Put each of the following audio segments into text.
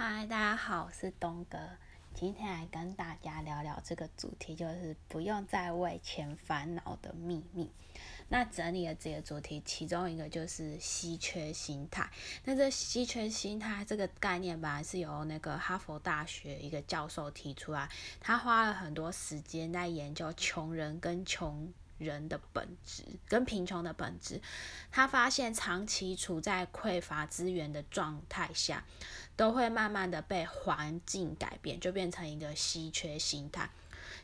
嗨，大家好，我是东哥，今天来跟大家聊聊这个主题，就是不用再为钱烦恼的秘密。那整理了几个主题，其中一个就是稀缺心态。那这稀缺心态这个概念本来是由那个哈佛大学一个教授提出来，他花了很多时间在研究穷人跟穷。人的本质跟贫穷的本质，他发现长期处在匮乏资源的状态下，都会慢慢的被环境改变，就变成一个稀缺心态。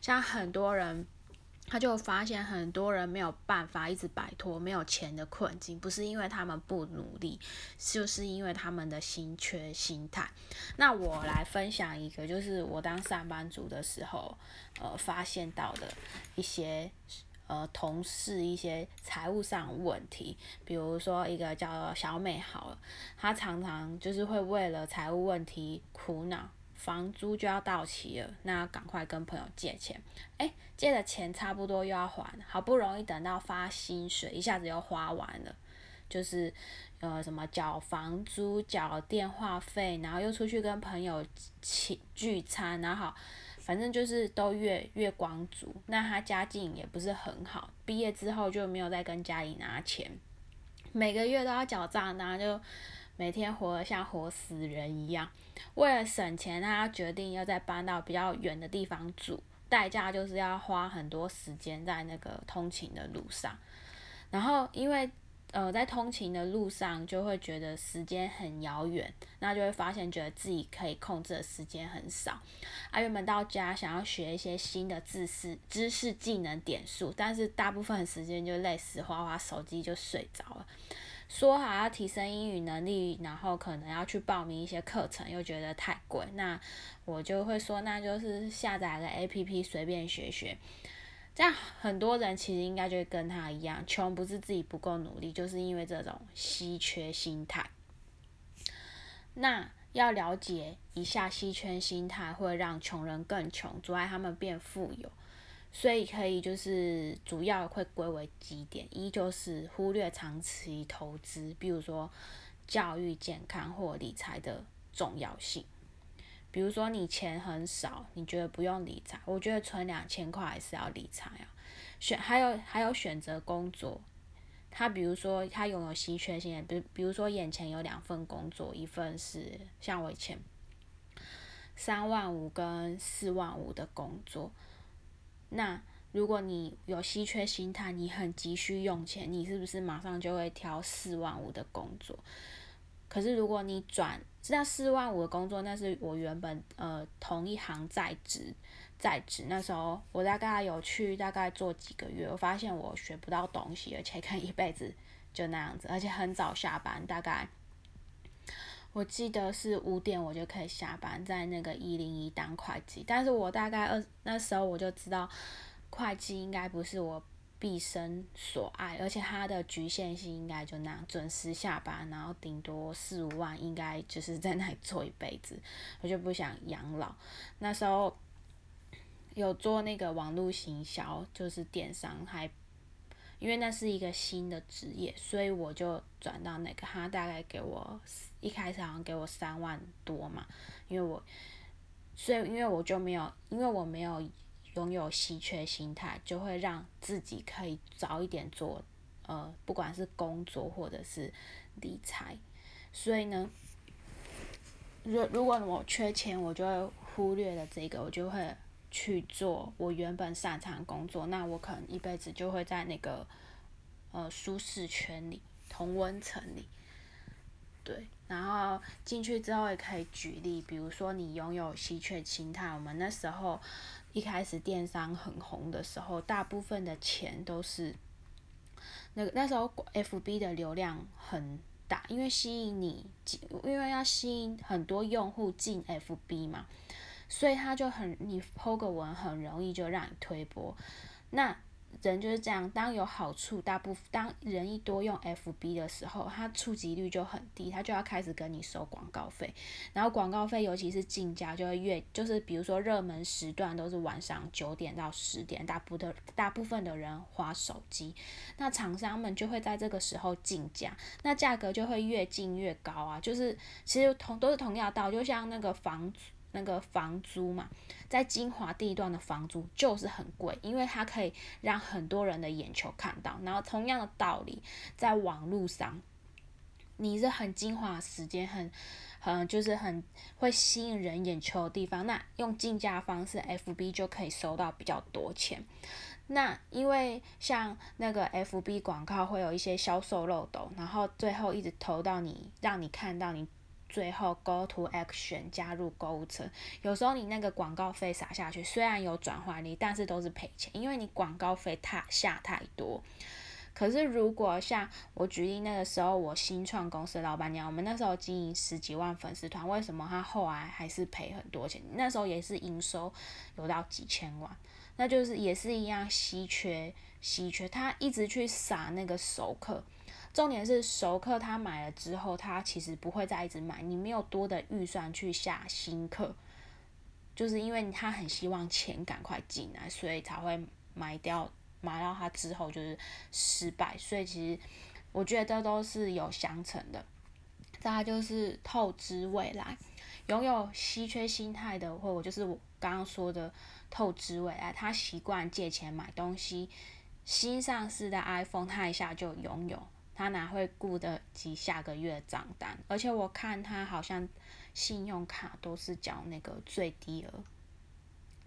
像很多人，他就发现很多人没有办法一直摆脱没有钱的困境，不是因为他们不努力，就是因为他们的心缺心态。那我来分享一个，就是我当上班族的时候，呃，发现到的一些。呃，同事一些财务上问题，比如说一个叫小美好，她常常就是会为了财务问题苦恼，房租就要到期了，那赶快跟朋友借钱，哎，借的钱差不多又要还，好不容易等到发薪水，一下子又花完了，就是呃什么缴房租、缴电话费，然后又出去跟朋友请聚餐，然后。反正就是都月月光族，那他家境也不是很好，毕业之后就没有再跟家里拿钱，每个月都要缴账单，就每天活得像活死人一样。为了省钱，他决定要再搬到比较远的地方住，代价就是要花很多时间在那个通勤的路上，然后因为。呃，在通勤的路上就会觉得时间很遥远，那就会发现觉得自己可以控制的时间很少。啊，原本到家想要学一些新的知识、知识、技能点数，但是大部分时间就累死，花花手机就睡着了。说好要提升英语能力，然后可能要去报名一些课程，又觉得太贵，那我就会说，那就是下载个 APP 随便学学。这样很多人其实应该就会跟他一样，穷不是自己不够努力，就是因为这种稀缺心态。那要了解一下稀缺心态会让穷人更穷，阻碍他们变富有，所以可以就是主要会归为几点：一就是忽略长期投资，比如说教育、健康或理财的重要性。比如说你钱很少，你觉得不用理财？我觉得存两千块还是要理财啊。选还有还有选择工作，他比如说他拥有稀缺性，比比如说眼前有两份工作，一份是像我以前三万五跟四万五的工作，那如果你有稀缺心态，你很急需用钱，你是不是马上就会挑四万五的工作？可是如果你转知道四万五的工作，那是我原本呃同一行在职在职那时候，我大概有去大概做几个月，我发现我学不到东西，而且可能一辈子就那样子，而且很早下班，大概我记得是五点我就可以下班，在那个一零一当会计，但是我大概二那时候我就知道会计应该不是我。毕生所爱，而且它的局限性应该就那样，准时下班，然后顶多四五万，应该就是在那里做一辈子。我就不想养老。那时候有做那个网络行销，就是电商，还因为那是一个新的职业，所以我就转到那个，他大概给我一开始好像给我三万多嘛，因为我，所以因为我就没有，因为我没有。拥有稀缺心态，就会让自己可以早一点做，呃，不管是工作或者是理财。所以呢，如如果我缺钱，我就会忽略了这个，我就会去做我原本擅长工作。那我可能一辈子就会在那个呃舒适圈里、同温层里。对，然后进去之后也可以举例，比如说你拥有稀缺心态，我们那时候。一开始电商很红的时候，大部分的钱都是那个那时候 F B 的流量很大，因为吸引你，因为要吸引很多用户进 F B 嘛，所以他就很你 PO 个文很容易就让你推播。那人就是这样，当有好处，大部分当人一多用 FB 的时候，它触及率就很低，它就要开始跟你收广告费。然后广告费，尤其是竞价，就会越就是比如说热门时段都是晚上九点到十点，大部的大部分的人花手机，那厂商们就会在这个时候竞价，那价格就会越竞越高啊。就是其实同都是同样道，就像那个房那个房租嘛。在精华地段的房租就是很贵，因为它可以让很多人的眼球看到。然后同样的道理，在网络上，你是很精华时间，很，很就是很会吸引人眼球的地方，那用竞价方式，FB 就可以收到比较多钱。那因为像那个 FB 广告会有一些销售漏斗，然后最后一直投到你，让你看到你。最后，Go to Action 加入购物车。有时候你那个广告费撒下去，虽然有转化率，但是都是赔钱，因为你广告费太下太多。可是如果像我举例那个时候，我新创公司老板娘，我们那时候经营十几万粉丝团，为什么她后来还是赔很多钱？那时候也是营收有到几千万，那就是也是一样稀缺稀缺，她一直去撒那个熟客。重点是熟客他买了之后，他其实不会再一直买。你没有多的预算去下新客，就是因为他很希望钱赶快进来，所以才会买掉。买到他之后就是失败，所以其实我觉得这都是有相乘的。再就是透支未来，拥有稀缺心态的，或我就是我刚刚说的透支未来，他习惯借钱买东西，新上市的 iPhone 他一下就拥有。他哪会顾得及下个月账单？而且我看他好像信用卡都是缴那个最低额，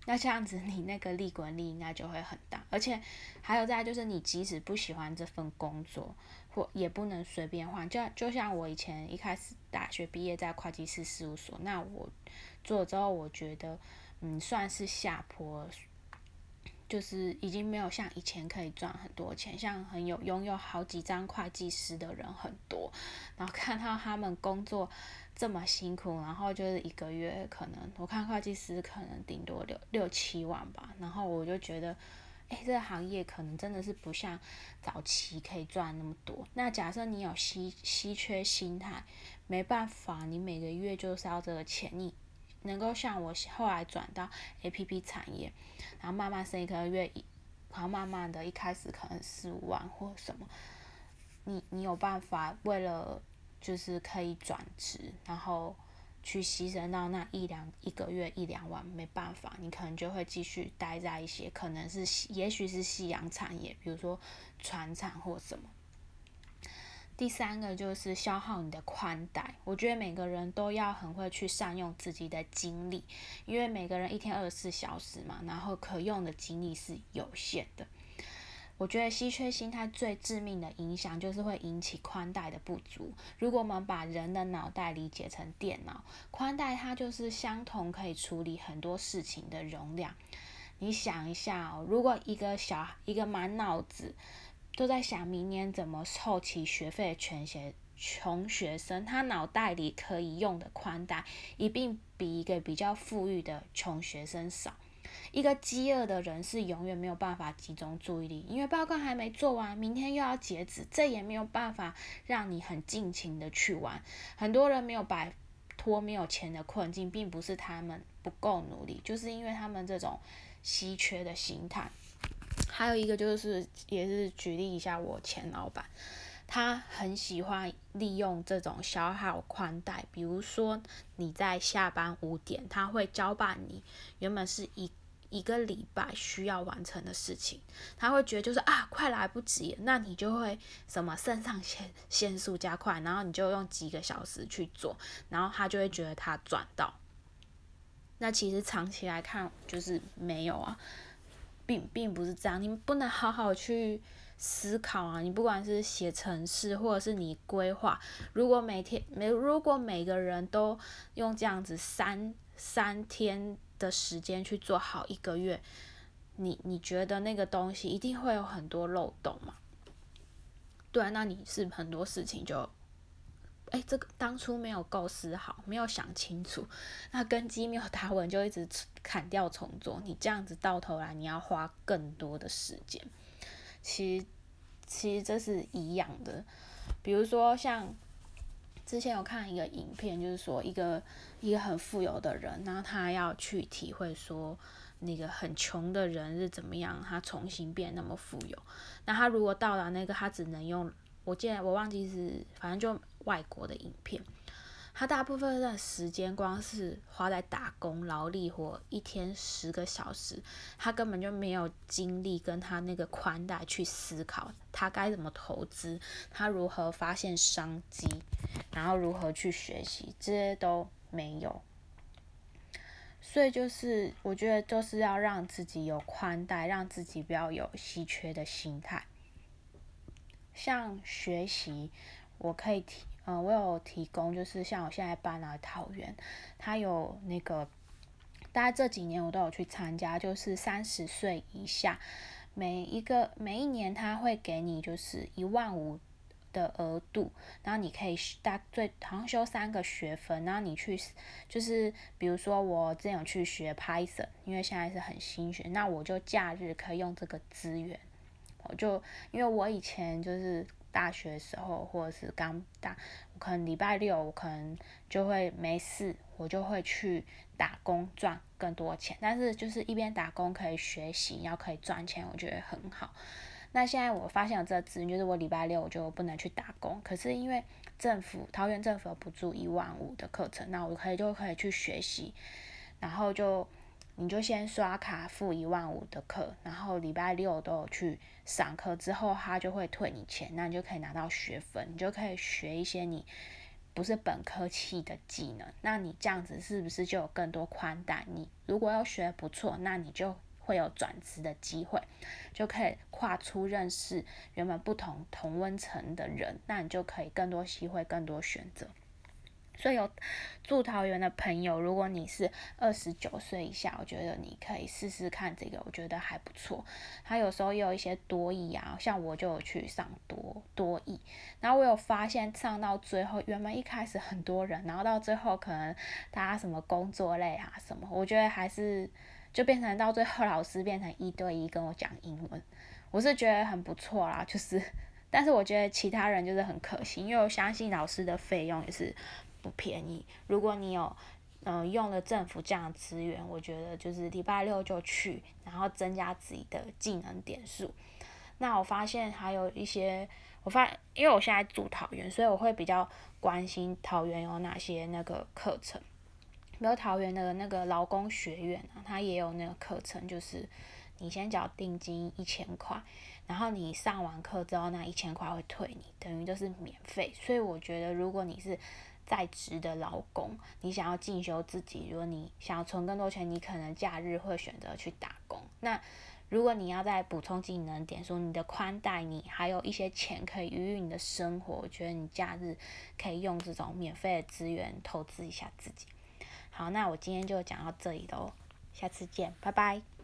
那这样子你那个利滚利应该就会很大。而且还有再就是，你即使不喜欢这份工作，或也不能随便换。就就像我以前一开始大学毕业在会计师事务所，那我做了之后，我觉得嗯算是下坡。就是已经没有像以前可以赚很多钱，像很有拥有好几张会计师的人很多，然后看到他们工作这么辛苦，然后就是一个月可能我看会计师可能顶多六六七万吧，然后我就觉得，哎，这个行业可能真的是不像早期可以赚那么多。那假设你有稀稀缺心态，没办法，你每个月就是要这个钱，你。能够像我后来转到 A P P 产业，然后慢慢升一个月，然后慢慢的一开始可能四五万或什么，你你有办法为了就是可以转职，然后去牺牲到那一两一个月一两万，没办法，你可能就会继续待在一些可能是也许是夕阳产业，比如说船厂或什么。第三个就是消耗你的宽带，我觉得每个人都要很会去善用自己的精力，因为每个人一天二十四小时嘛，然后可用的精力是有限的。我觉得稀缺心态最致命的影响就是会引起宽带的不足。如果我们把人的脑袋理解成电脑，宽带它就是相同可以处理很多事情的容量。你想一下哦，如果一个小一个满脑子。都在想明年怎么凑齐学费全学穷学生，他脑袋里可以用的宽带一定比一个比较富裕的穷学生少。一个饥饿的人是永远没有办法集中注意力，因为报告还没做完，明天又要截止，这也没有办法让你很尽情的去玩。很多人没有摆脱没有钱的困境，并不是他们不够努力，就是因为他们这种稀缺的心态。还有一个就是，也是举例一下，我前老板，他很喜欢利用这种消耗宽带，比如说你在下班五点，他会交办你原本是一一个礼拜需要完成的事情，他会觉得就是啊，快来不及，那你就会什么肾上腺腺素加快，然后你就用几个小时去做，然后他就会觉得他赚到。那其实长期来看就是没有啊。并并不是这样，你不能好好去思考啊！你不管是写程式，或者是你规划，如果每天每如果每个人都用这样子三三天的时间去做好一个月，你你觉得那个东西一定会有很多漏洞吗？对，那你是很多事情就。哎，这个当初没有构思好，没有想清楚，那根基没有打稳，就一直砍掉重做。你这样子到头来，你要花更多的时间。其实其实这是一样的。比如说像之前有看一个影片，就是说一个一个很富有的人，然后他要去体会说那个很穷的人是怎么样，他重新变那么富有。那他如果到达那个，他只能用，我记得我忘记是，反正就外国的影片。他大部分的时间光是花在打工劳力活，一天十个小时，他根本就没有精力跟他那个宽带去思考他该怎么投资，他如何发现商机，然后如何去学习，这些都没有。所以就是我觉得就是要让自己有宽带，让自己不要有稀缺的心态。像学习，我可以提。嗯，我有提供，就是像我现在搬来桃园，他有那个，大概这几年我都有去参加，就是三十岁以下，每一个每一年他会给你就是一万五的额度，然后你可以大最好像修三个学分，然后你去就是比如说我之前有去学 Python，因为现在是很新学，那我就假日可以用这个资源，我就因为我以前就是。大学时候，或者是刚大，可能礼拜六我可能就会没事，我就会去打工赚更多钱。但是就是一边打工可以学习，然后可以赚钱，我觉得很好。那现在我发现了这个资源，就是我礼拜六我就不能去打工，可是因为政府桃园政府补助一万五的课程，那我可以就可以去学习，然后就。你就先刷卡付一万五的课，然后礼拜六都有去上课，之后他就会退你钱，那你就可以拿到学分，你就可以学一些你不是本科系的技能。那你这样子是不是就有更多宽带？你如果要学不错，那你就会有转职的机会，就可以跨出认识原本不同同温层的人，那你就可以更多机会，更多选择。所以有住桃园的朋友，如果你是二十九岁以下，我觉得你可以试试看这个，我觉得还不错。他有时候也有一些多义啊，像我就有去上多多义，然后我有发现上到最后，原本一开始很多人，然后到最后可能大家什么工作类啊什么，我觉得还是就变成到最后老师变成一对一跟我讲英文，我是觉得很不错啦。就是，但是我觉得其他人就是很可惜，因为我相信老师的费用也是。不便宜。如果你有，嗯，用了政府这样的资源，我觉得就是礼拜六就去，然后增加自己的技能点数。那我发现还有一些，我发，因为我现在住桃园，所以我会比较关心桃园有哪些那个课程。比如桃园的那个劳工学院啊，它也有那个课程，就是你先缴定金一千块，然后你上完课之后，那一千块会退你，等于就是免费。所以我觉得，如果你是在职的劳工，你想要进修自己，如果你想要存更多钱，你可能假日会选择去打工。那如果你要再补充技能点，说你的宽带，你还有一些钱可以余裕你的生活，我觉得你假日可以用这种免费的资源投资一下自己。好，那我今天就讲到这里喽，下次见，拜拜。